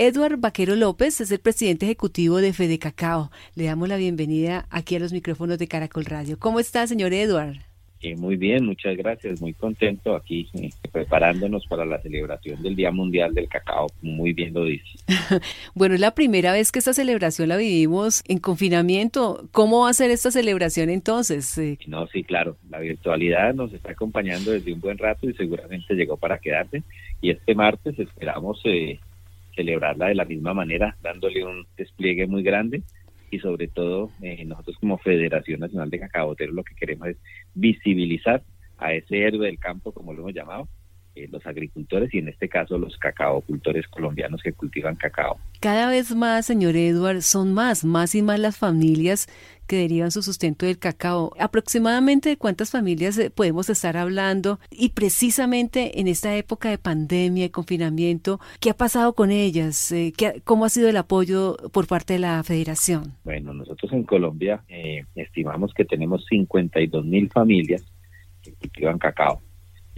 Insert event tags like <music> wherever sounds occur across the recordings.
Edward Vaquero López es el presidente ejecutivo de Fede Cacao. Le damos la bienvenida aquí a los micrófonos de Caracol Radio. ¿Cómo está, señor Edward? Eh, muy bien, muchas gracias. Muy contento aquí eh, preparándonos para la celebración del Día Mundial del Cacao. Muy bien lo dice. <laughs> bueno, es la primera vez que esta celebración la vivimos en confinamiento. ¿Cómo va a ser esta celebración entonces? Eh, no, sí, claro. La virtualidad nos está acompañando desde un buen rato y seguramente llegó para quedarse. Y este martes esperamos celebrarla de la misma manera, dándole un despliegue muy grande y sobre todo eh, nosotros como Federación Nacional de Cacaboteros lo que queremos es visibilizar a ese héroe del campo, como lo hemos llamado, eh, los agricultores y en este caso los cacaocultores colombianos que cultivan cacao. Cada vez más, señor Edward, son más, más y más las familias que derivan su sustento del cacao. Aproximadamente de cuántas familias eh, podemos estar hablando y precisamente en esta época de pandemia y confinamiento, ¿qué ha pasado con ellas? Eh, ¿Cómo ha sido el apoyo por parte de la federación? Bueno, nosotros en Colombia estimamos que tenemos 52 mil familias que cultivan cacao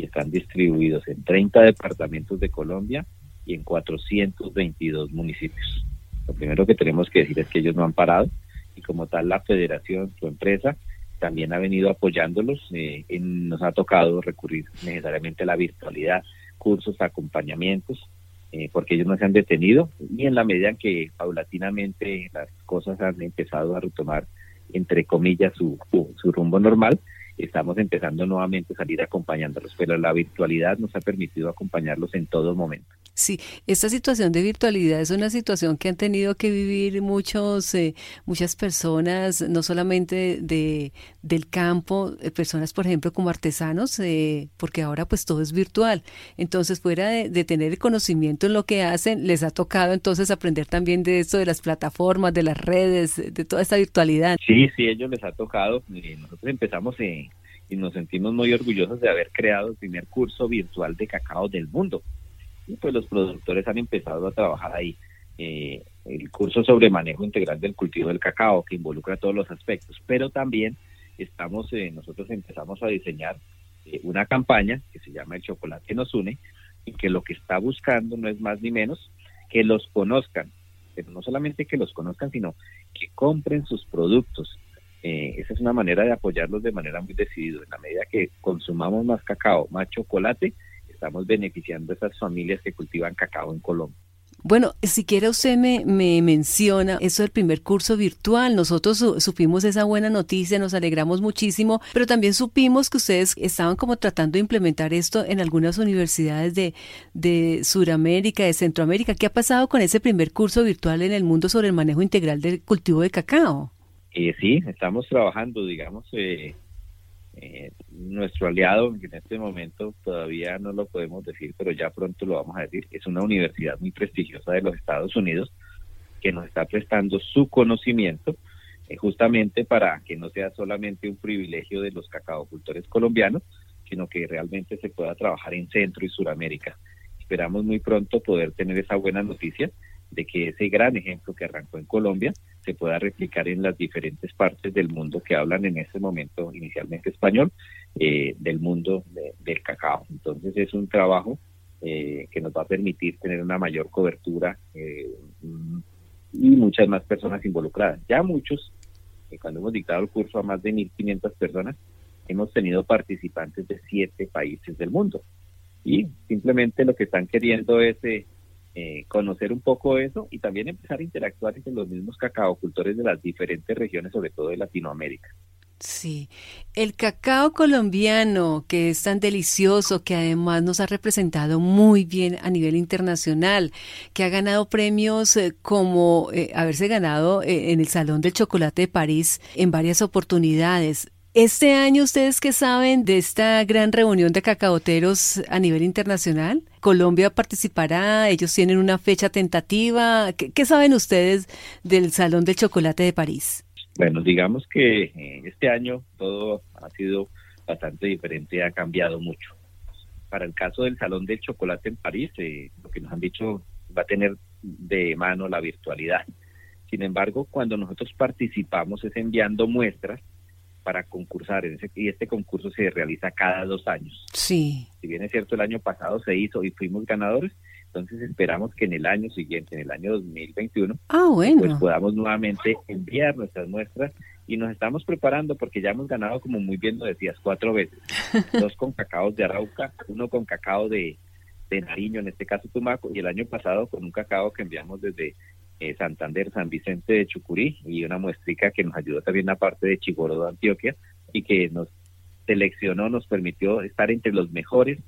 están distribuidos en 30 departamentos de Colombia y en 422 municipios. Lo primero que tenemos que decir es que ellos no han parado y como tal la federación, su empresa, también ha venido apoyándolos. Eh, nos ha tocado recurrir necesariamente a la virtualidad, cursos, acompañamientos, eh, porque ellos no se han detenido y en la medida en que paulatinamente las cosas han empezado a retomar, entre comillas, su, su rumbo normal, estamos empezando nuevamente a salir acompañándolos, pero la virtualidad nos ha permitido acompañarlos en todo momento. Sí, esta situación de virtualidad es una situación que han tenido que vivir muchos, eh, muchas personas, no solamente de, del campo, eh, personas, por ejemplo, como artesanos, eh, porque ahora pues todo es virtual. Entonces, fuera de, tener conocimiento en lo que hacen, les ha tocado entonces aprender también de esto, de las plataformas, de las redes, de toda esta virtualidad. Sí, sí, ellos les ha tocado. nosotros empezamos y nos sentimos muy orgullosos de haber creado el primer curso virtual de cacao del mundo pues los productores han empezado a trabajar ahí. Eh, el curso sobre manejo integral del cultivo del cacao, que involucra todos los aspectos, pero también estamos, eh, nosotros empezamos a diseñar eh, una campaña que se llama El Chocolate nos une, y que lo que está buscando no es más ni menos que los conozcan, pero no solamente que los conozcan, sino que compren sus productos. esa es una manera de apoyarlos de manera muy decidida. En la medida que consumamos más cacao, más chocolate, estamos beneficiando a esas familias que cultivan cacao en Colombia. Bueno, siquiera usted me, me menciona eso del primer curso virtual. Nosotros supimos esa buena noticia, nos alegramos muchísimo, pero también supimos que ustedes estaban como tratando de implementar esto en algunas universidades de, de Sudamérica, de Centroamérica. ¿Qué ha pasado con ese primer curso virtual en el mundo sobre el manejo integral del cultivo de cacao? Eh, sí, estamos trabajando, digamos, eh, eh, nuestro aliado, en este momento todavía no lo podemos decir, pero ya pronto lo vamos a decir, es una universidad muy prestigiosa de los Estados Unidos que nos está prestando su conocimiento eh, justamente para que no sea solamente un privilegio de los cacaocultores colombianos, sino que realmente se pueda trabajar en Centro y Suramérica. Esperamos muy pronto poder tener esa buena noticia de que ese gran ejemplo que arrancó en Colombia se pueda replicar en las diferentes partes del mundo que hablan en ese momento inicialmente español eh, del mundo del cacao. Entonces es un trabajo eh, que nos va a permitir tener una mayor cobertura eh, y muchas más personas involucradas. Ya muchos, cuando hemos dictado el curso a más de 1.500 personas, hemos tenido participantes de siete países del mundo. Y simplemente lo que están queriendo es eh, conocer un poco eso y también empezar a interactuar entre los mismos cacaocultores de las diferentes regiones, sobre todo de Latinoamérica. Sí, el cacao colombiano, que es tan delicioso, que además nos ha representado muy bien a nivel internacional, que ha ganado premios eh, como eh, haberse ganado en el Salón del Chocolate de París en varias oportunidades. Este año, ¿ustedes qué saben de esta gran reunión de cacaoteros a nivel internacional? Colombia participará, ellos tienen una fecha tentativa. ¿Qué, saben ustedes del Salón del Chocolate de París? Bueno, digamos que eh, este año todo ha sido bastante diferente, ha cambiado mucho. Para el caso del Salón del Chocolate en París, eh, lo que nos han dicho va a tener de mano la virtualidad. Sin embargo, cuando nosotros participamos es enviando muestras para concursar en ese, y este concurso se realiza cada dos años. Sí. Si bien es cierto el año pasado se hizo y fuimos ganadores, Entonces esperamos que en el año siguiente, en el año 2021, ah, bueno. pues podamos nuevamente enviar nuestras muestras y nos estamos preparando porque ya hemos ganado, como muy bien lo decías, cuatro veces. <laughs> Dos con cacao de Arauca, uno con cacao de, de Nariño, en este caso Tumaco, y el año pasado con un cacao que enviamos desde eh, Santander, San Vicente de Chucurí y una muestrica que nos ayudó también a parte de Chigorodo, Antioquia, y que nos seleccionó, nos permitió estar entre los mejores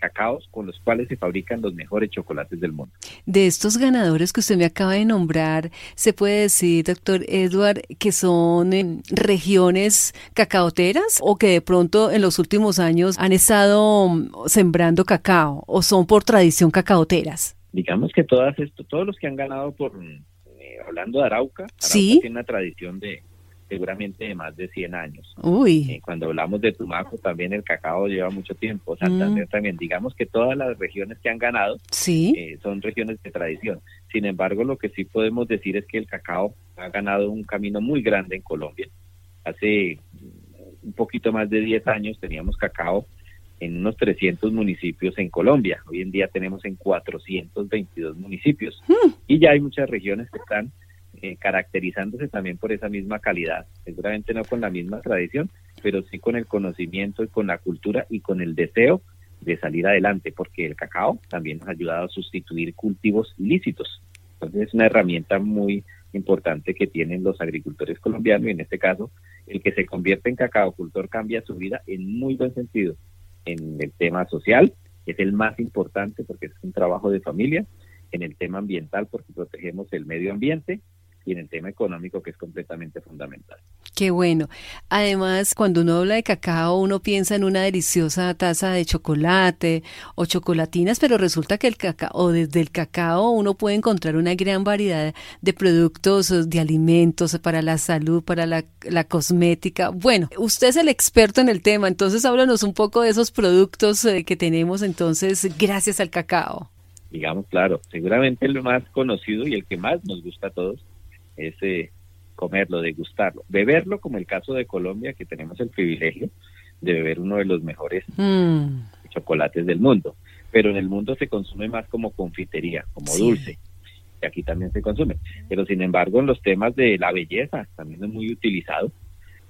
cacaos con los cuales se fabrican los mejores chocolates del mundo. De estos ganadores que usted me acaba de nombrar, ¿se puede decir, doctor Edward, que son en regiones cacaoteras o que de pronto en los últimos años han estado mm, sembrando cacao o son por tradición cacaoteras? Digamos que todas esto, todos los que han ganado por, eh, hablando de Arauca, Arauca ¿Sí? tiene una tradición de, seguramente de más de 100 años. Uy. Eh, cuando hablamos de Tumaco, también el cacao lleva mucho tiempo. Santander Mm. también. Digamos que todas las regiones que han ganado Sí. eh, son regiones de tradición. Sin embargo, lo que sí podemos decir es que el cacao ha ganado un camino muy grande en Colombia. Hace un poquito más de 10 años teníamos cacao en unos 300 municipios en Colombia. Hoy en día tenemos en 422 municipios. Y ya hay muchas regiones que están eh, caracterizándose también por esa misma calidad. Seguramente no con la misma tradición, pero sí con el conocimiento y con la cultura y con el deseo de salir adelante, porque el cacao también nos ha ayudado a sustituir cultivos ilícitos. Entonces es una herramienta muy importante que tienen los agricultores colombianos y en este caso el que se convierte en cacaocultor cambia su vida en muy buen sentido. En el tema social es el más importante porque es un trabajo de familia, en el tema ambiental porque protegemos el medio ambiente y en el tema económico que es completamente fundamental. Qué bueno. Además, cuando uno habla de cacao, uno piensa en una deliciosa taza de chocolate o chocolatinas, pero resulta que el cacao, o desde el cacao, uno puede encontrar una gran variedad de productos, de alimentos para la salud, para la, la cosmética. Bueno, usted es el experto en el tema, entonces háblanos un poco de esos productos eh, que tenemos entonces gracias al cacao. Digamos, claro, seguramente el más conocido y el que más nos gusta a todos es eh, comerlo, degustarlo, beberlo, como el caso de Colombia, que tenemos el privilegio de beber uno de los mejores Mm, chocolates del mundo. Pero en el mundo se consume más como confitería, como Sí. dulce. Y aquí también se consume. Pero sin embargo, en los temas de la belleza también es muy utilizado.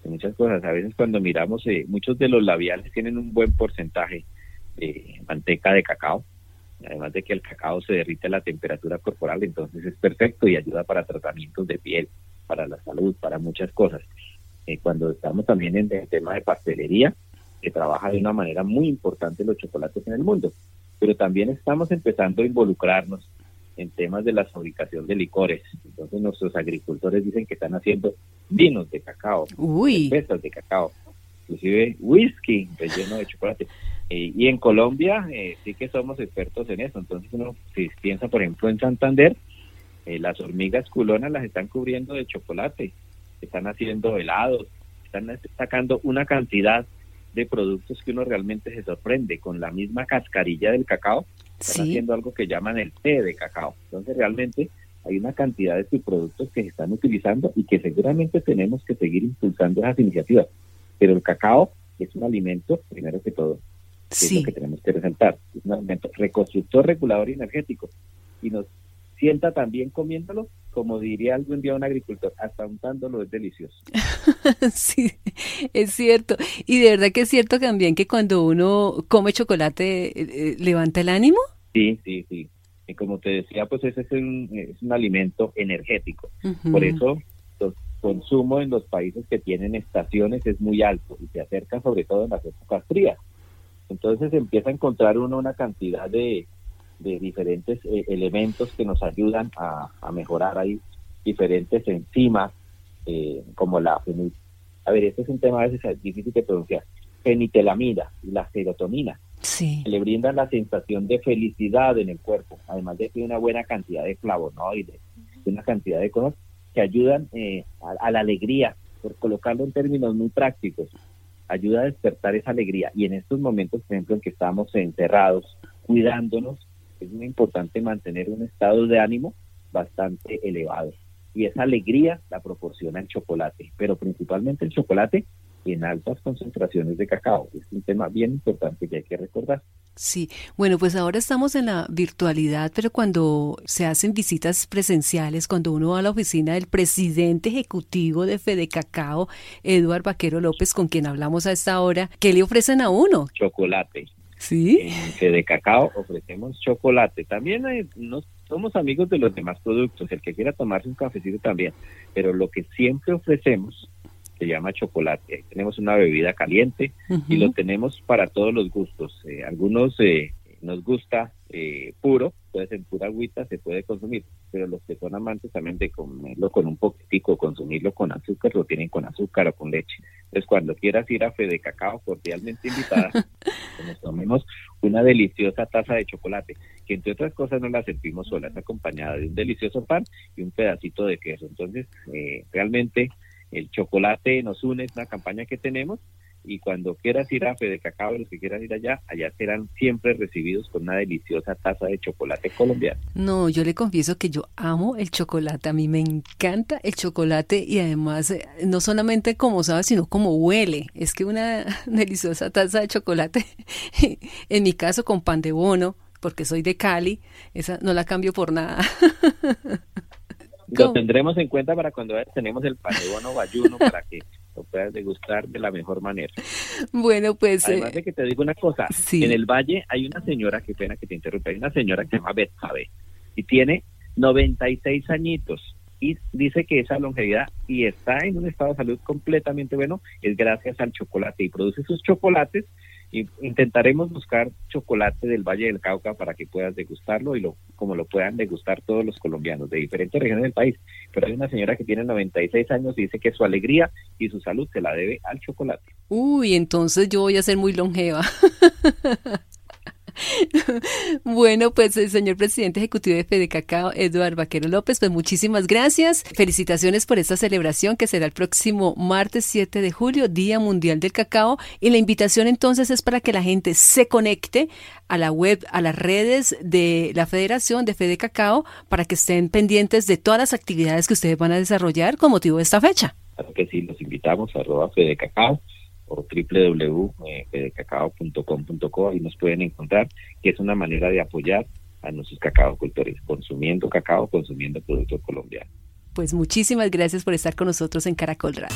En muchas cosas, a veces cuando miramos, eh, muchos de los labiales tienen un buen porcentaje de manteca de cacao. Además de que el cacao se derrite a la temperatura corporal, entonces es perfecto y ayuda para tratamientos de piel, para la salud, para muchas cosas. Eh, cuando estamos también en el tema de pastelería, que trabaja de una manera muy importante los chocolates en el mundo, pero también estamos empezando a involucrarnos en temas de la fabricación de licores. Entonces nuestros agricultores dicen que están haciendo vinos de cacao, Uy, de cacao, inclusive whisky relleno de chocolate. Eh, y en Colombia eh, sí que somos expertos en eso. Entonces uno si piensa, por ejemplo, en Santander, eh, las hormigas culonas las están cubriendo de chocolate, están haciendo helados, están sacando una cantidad de productos que uno realmente se sorprende con la misma cascarilla del cacao están sí. haciendo algo que llaman el té de cacao. Entonces realmente hay una cantidad de productos que se están utilizando y que seguramente tenemos que seguir impulsando esas iniciativas. Pero el cacao es un alimento, primero que todo, que es lo que tenemos que resaltar. Es un alimento reconstructor, regulador y energético. Y nos sienta también comiéndolo, como diría algún día un agricultor, hasta untándolo es delicioso. <laughs> Sí, es cierto. Y de verdad que es cierto también que cuando uno come chocolate eh, eh, levanta el ánimo. Sí, sí, sí. Y como te decía, pues ese es un, es un alimento energético. Por eso consumo en los países que tienen estaciones es muy alto y se acerca sobre todo en las épocas frías. Entonces empieza a encontrar uno una cantidad de, de diferentes eh, elementos que nos ayudan a, a mejorar ahí diferentes enzimas eh, como la a ver este es un tema a veces difícil de pronunciar fenitelamida y la serotonina Sí. que le brindan la sensación de felicidad en el cuerpo, además de que hay una buena cantidad de flavonoides, una cantidad de cosas que ayudan eh, a, a la alegría, por colocarlo en términos muy prácticos, ayuda a despertar esa alegría. Y en estos momentos, por ejemplo, en que estamos encerrados, cuidándonos, es muy importante mantener un estado de ánimo bastante elevado. Y esa alegría la proporciona el chocolate, pero principalmente el chocolate en altas concentraciones de cacao. Es un tema bien importante que hay que recordar. Sí, bueno, pues ahora estamos en la virtualidad, pero cuando se hacen visitas presenciales, cuando uno va a la oficina del presidente ejecutivo de Fede Cacao, Eduard Vaquero López, con quien hablamos a esta hora, ¿qué le ofrecen a uno? Chocolate. Sí. En Fede Cacao ofrecemos chocolate. También nos, somos amigos de los demás productos, el que quiera tomarse un cafecito también, pero lo que siempre ofrecemos se llama chocolate. tenemos una bebida caliente y lo tenemos para todos los gustos. Eh, algunos eh, nos gusta eh, puro, puede ser pura agüita, se puede consumir, pero los que son amantes también de comerlo con un poquitico, consumirlo con azúcar, lo tienen con azúcar o con leche. Entonces, cuando quieras ir a Fede Cacao, cordialmente invitada, <laughs> nos tomemos una deliciosa taza de chocolate, que entre otras cosas no la sentimos sola, es acompañada de un delicioso pan y un pedacito de queso. Entonces, realmente el chocolate nos une, es una campaña que tenemos y cuando quieras ir a Fede Cacao, los que quieran ir allá, allá serán siempre recibidos con una deliciosa taza de chocolate colombiano. No, yo le confieso que yo amo el chocolate, a mí me encanta el chocolate y además eh, no solamente como sabe, sino como huele. Es que una <laughs> deliciosa taza de chocolate, <laughs> en mi caso con pan de bono, porque soy de Cali, esa no la cambio por nada. <laughs> Lo tendremos en cuenta para cuando tenemos el panebono bayuno <laughs> para que lo puedas degustar de la mejor manera. Bueno, pues... Además de que te digo una cosa, en el Valle hay una señora, qué pena que te interrumpa, hay una señora que se llama Betsabe y tiene 96 añitos y dice que esa longevidad y está en un estado de salud completamente bueno es gracias al chocolate y produce sus chocolates intentaremos buscar chocolate del Valle del Cauca para que puedas degustarlo y lo como lo puedan degustar todos los colombianos de diferentes regiones del país. Pero hay una señora que tiene 96 años y dice que su alegría y su salud se la debe al chocolate. Uy, entonces yo voy a ser muy longeva. <laughs> <laughs> bueno, pues el señor presidente ejecutivo de Fede Cacao, Eduardo Vaquero López, pues muchísimas gracias. Felicitaciones por esta celebración que será el próximo martes 7 de julio, Día Mundial del Cacao. Y la invitación entonces es para que la gente se conecte a la web, a las redes de la Federación de Fede Cacao, para que estén pendientes de todas las actividades que ustedes van a desarrollar con motivo de esta fecha. Claro que sí, los invitamos a arroba Fede Cacao o www.cacao.com.co y nos pueden encontrar, que es una manera de apoyar a nuestros cacaocultores, consumiendo cacao, consumiendo productos colombianos. Pues muchísimas gracias por estar con nosotros en Caracol Radio.